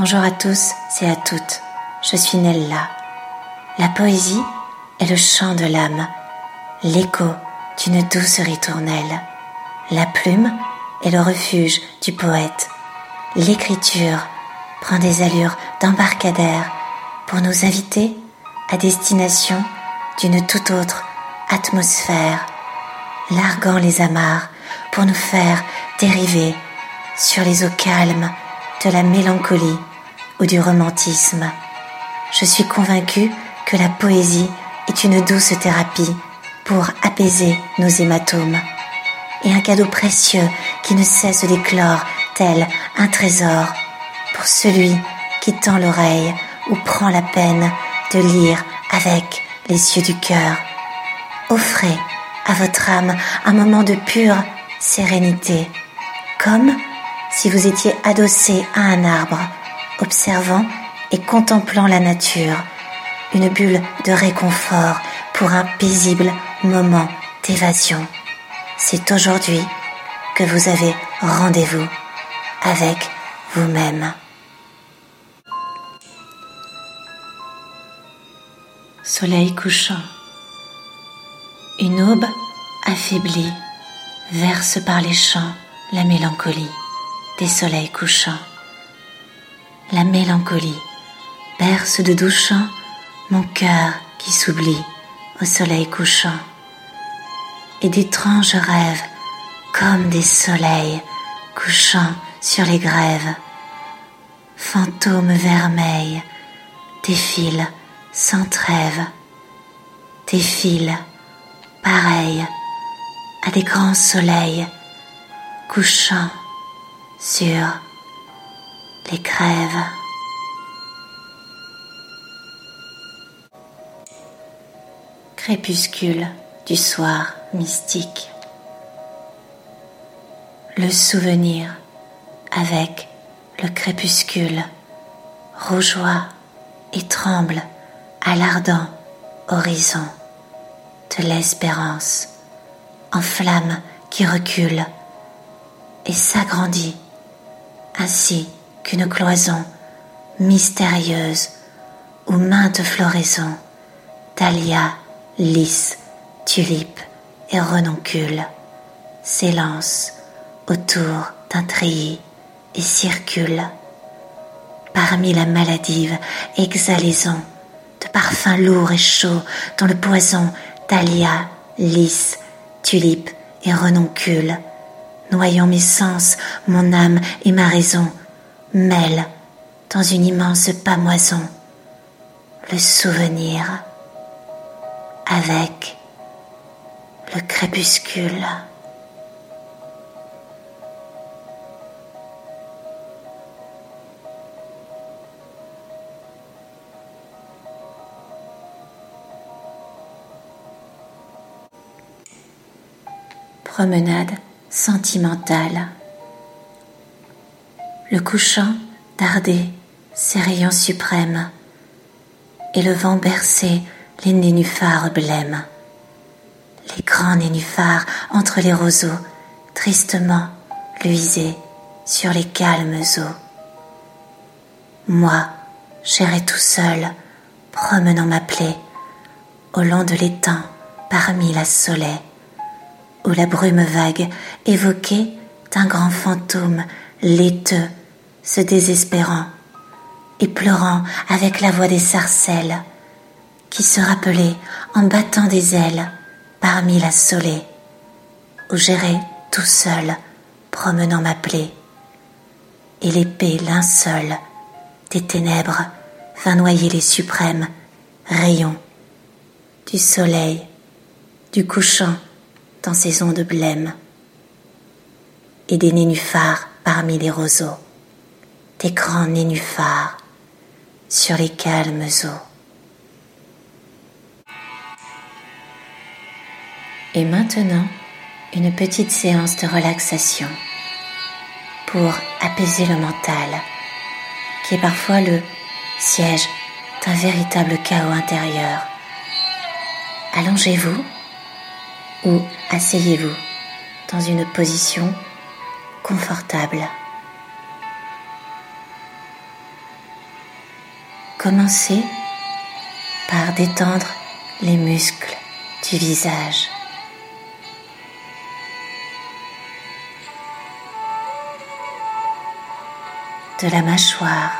Bonjour à tous et à toutes, je suis Nella. La poésie est le chant de l'âme, l'écho d'une douce ritournelle. La plume est le refuge du poète. L'écriture prend des allures d'embarcadère pour nous inviter à destination d'une toute autre atmosphère, larguant les amarres pour nous faire dériver sur les eaux calmes de la mélancolie ou du romantisme. Je suis convaincue que la poésie est une douce thérapie pour apaiser nos hématomes et un cadeau précieux qui ne cesse d'éclore tel un trésor pour celui qui tend l'oreille ou prend la peine de lire avec les yeux du cœur. Offrez à votre âme un moment de pure sérénité, comme si vous étiez adossé à un arbre, observant et contemplant la nature, une bulle de réconfort pour un paisible moment d'évasion. C'est aujourd'hui que vous avez rendez-vous avec vous-même. Soleil couchant. Une aube affaiblie verse par les champs la mélancolie des soleils couchants. La mélancolie berce de doux chants mon cœur qui s'oublie au soleil couchant. Et d'étranges rêves comme des soleils couchant sur les grèves. Fantômes vermeils défilent sans trêve, défilent pareils à des grands soleils couchant sur les grèves. Crépuscule du soir mystique. Le souvenir avec le crépuscule rougeoie et tremble à l'ardent horizon de l'espérance en flamme qui recule et s'agrandit ainsi qu'une cloison mystérieuse où maintes floraisons dahlia, lys, tulipes et renoncules s'élancent autour d'un treillis et circulent parmi la maladive exhalaison de parfums lourds et chauds dont le poison dahlia, lys, tulipe et renoncule, noyant mes sens, mon âme et ma raison, mêle dans une immense pamoison le souvenir avec le crépuscule. promenade sentimentale. Le couchant dardait ses rayons suprêmes et le vent berçait les nénuphars blêmes. Les grands nénuphars entre les roseaux tristement luisaient sur les calmes eaux. Moi, j'irai tout seul, promenant ma plaie au long de l'étang parmi la soleil où la brume vague évoquait d'un grand fantôme laiteux, se désespérant et pleurant avec la voix des sarcelles, qui se rappelait en battant des ailes parmi la solée, où j'irai tout seul, promenant ma plaie, et l'épée linceul des ténèbres vint noyer les suprêmes rayons du soleil, du couchant dans ces ondes blêmes, et des nénuphars parmi les roseaux, des grands nénuphars sur les calmes eaux. Et maintenant, une petite séance de relaxation pour apaiser le mental, qui est parfois le siège d'un véritable chaos intérieur. Allongez-vous ou asseyez-vous dans une position confortable. Commencez par détendre les muscles du visage. de la mâchoire,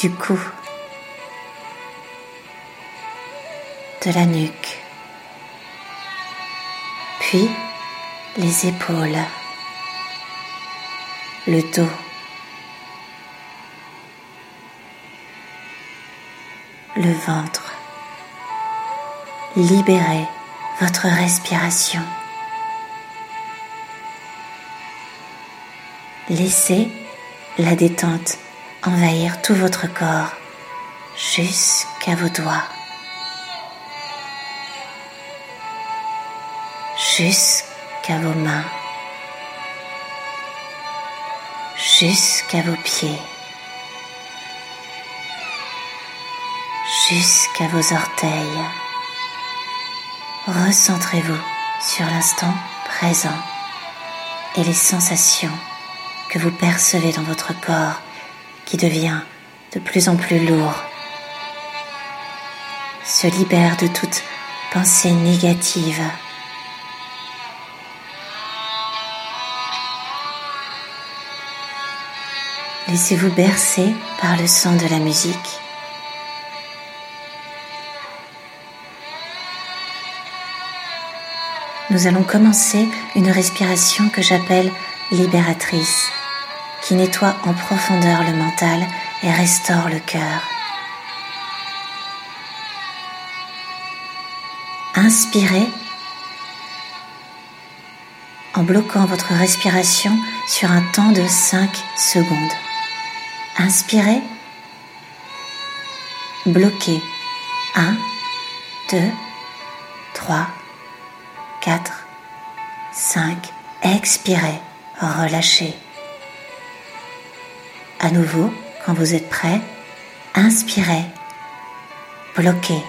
du cou, de la nuque, puis les épaules, le dos, le ventre. Libérez votre respiration. Laissez la détente envahir tout votre corps jusqu'à vos doigts, jusqu'à vos mains, jusqu'à vos pieds, jusqu'à vos orteils. Recentrez-vous sur l'instant présent et les sensations que vous percevez dans votre corps qui devient de plus en plus lourd, se libère de toute pensée négative. Laissez-vous bercer par le son de la musique. Nous allons commencer une respiration que j'appelle libératrice qui nettoie en profondeur le mental et restaure le cœur. Inspirez en bloquant votre respiration sur un temps de 5 secondes. Inspirez, bloquez 1, 2, 3, 4, 5. Expirez, relâchez. À nouveau, quand vous êtes prêt, inspirez, bloquez.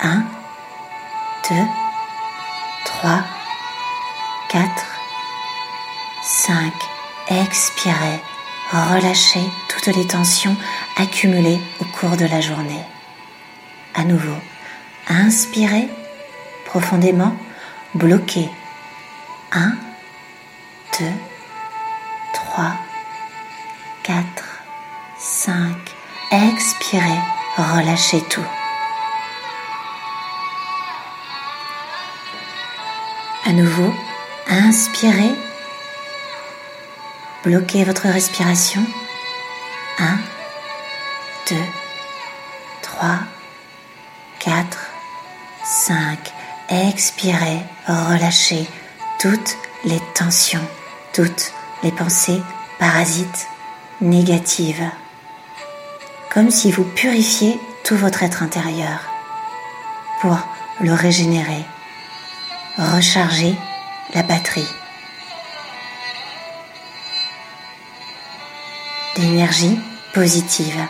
1, 2, 3, 4, 5. Expirez, relâchez toutes les tensions accumulées au cours de la journée. À nouveau, inspirez profondément, bloquez. 1, 2, 3, 4, 5. Expirez, relâchez tout. À nouveau, inspirez. Bloquez votre respiration. 1, 2, 3, 4, 5. Expirez, relâchez toutes les tensions, toutes les pensées parasites négative, comme si vous purifiez tout votre être intérieur pour le régénérer, recharger la batterie d'énergie positive.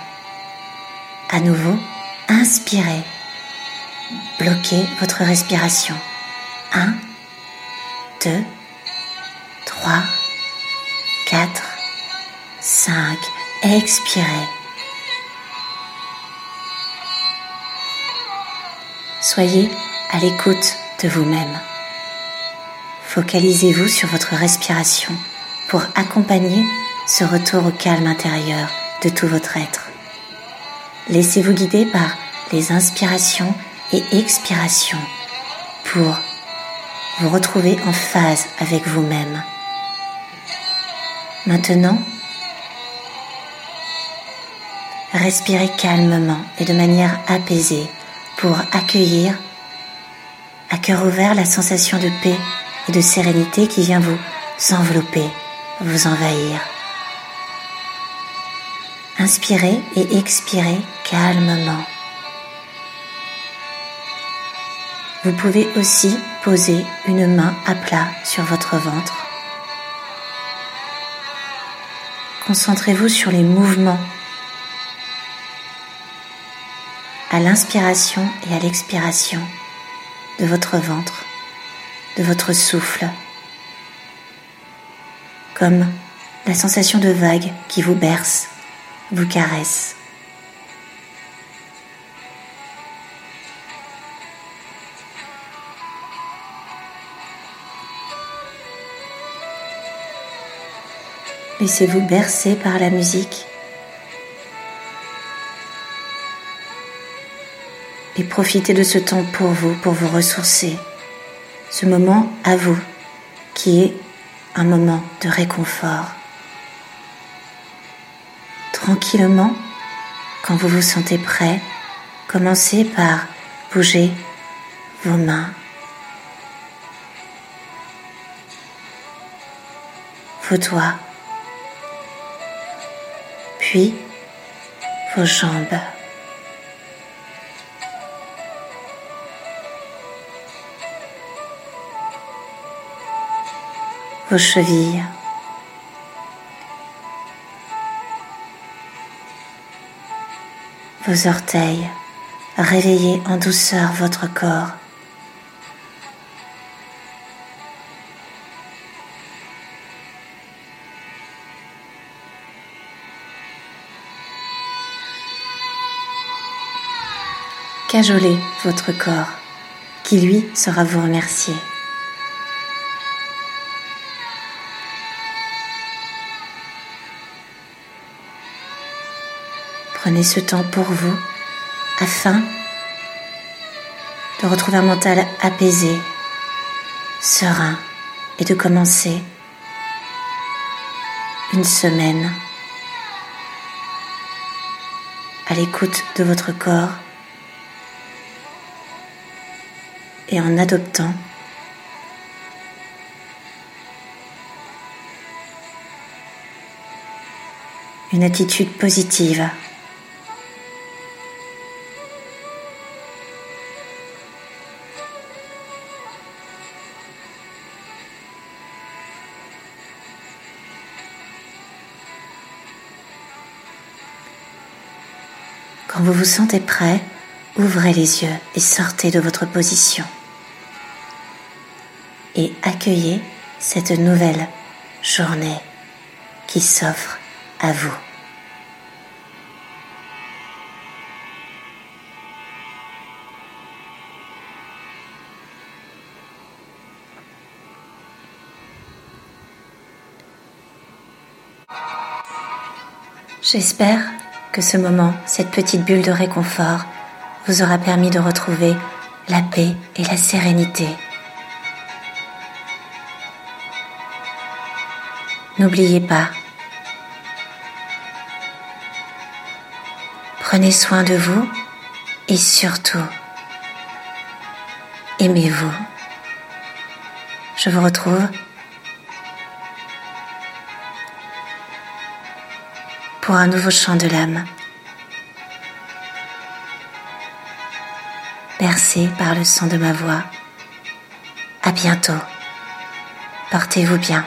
À nouveau, inspirez, bloquez votre respiration. 1, 2, 3, 4, 5. Expirez. Soyez à l'écoute de vous-même. Focalisez-vous sur votre respiration pour accompagner ce retour au calme intérieur de tout votre être. Laissez-vous guider par les inspirations et expirations pour vous retrouver en phase avec vous-même. Maintenant, Respirez calmement et de manière apaisée pour accueillir à cœur ouvert la sensation de paix et de sérénité qui vient vous envelopper, vous envahir. Inspirez et expirez calmement. Vous pouvez aussi poser une main à plat sur votre ventre. Concentrez-vous sur les mouvements à l'inspiration et à l'expiration de votre ventre, de votre souffle. comme la sensation de vague qui vous berce, vous caresse. Laissez-vous bercer par la musique et profitez de ce temps pour vous, pour vous ressourcer. Ce moment à vous qui est un moment de réconfort. Tranquillement, quand vous vous sentez prêt, commencez par bouger vos mains, vos doigts, puis vos jambes. vos chevilles, vos orteils, réveillez en douceur votre corps. Cajolez votre corps, qui lui sera vous remercier. Prenez ce temps pour vous afin de retrouver un mental apaisé, serein et de commencer une semaine à l'écoute de votre corps et en adoptant une attitude positive Quand vous vous sentez prêt, ouvrez les yeux et sortez de votre position. Et accueillez cette nouvelle journée qui s'offre à vous. J'espère ce moment, cette petite bulle de réconfort, vous aura permis de retrouver la paix et la sérénité. N'oubliez pas, prenez soin de vous et surtout, aimez-vous. Je vous retrouve pour un nouveau chant de l'âme. Bercé par le son de ma voix. À bientôt. Portez-vous bien.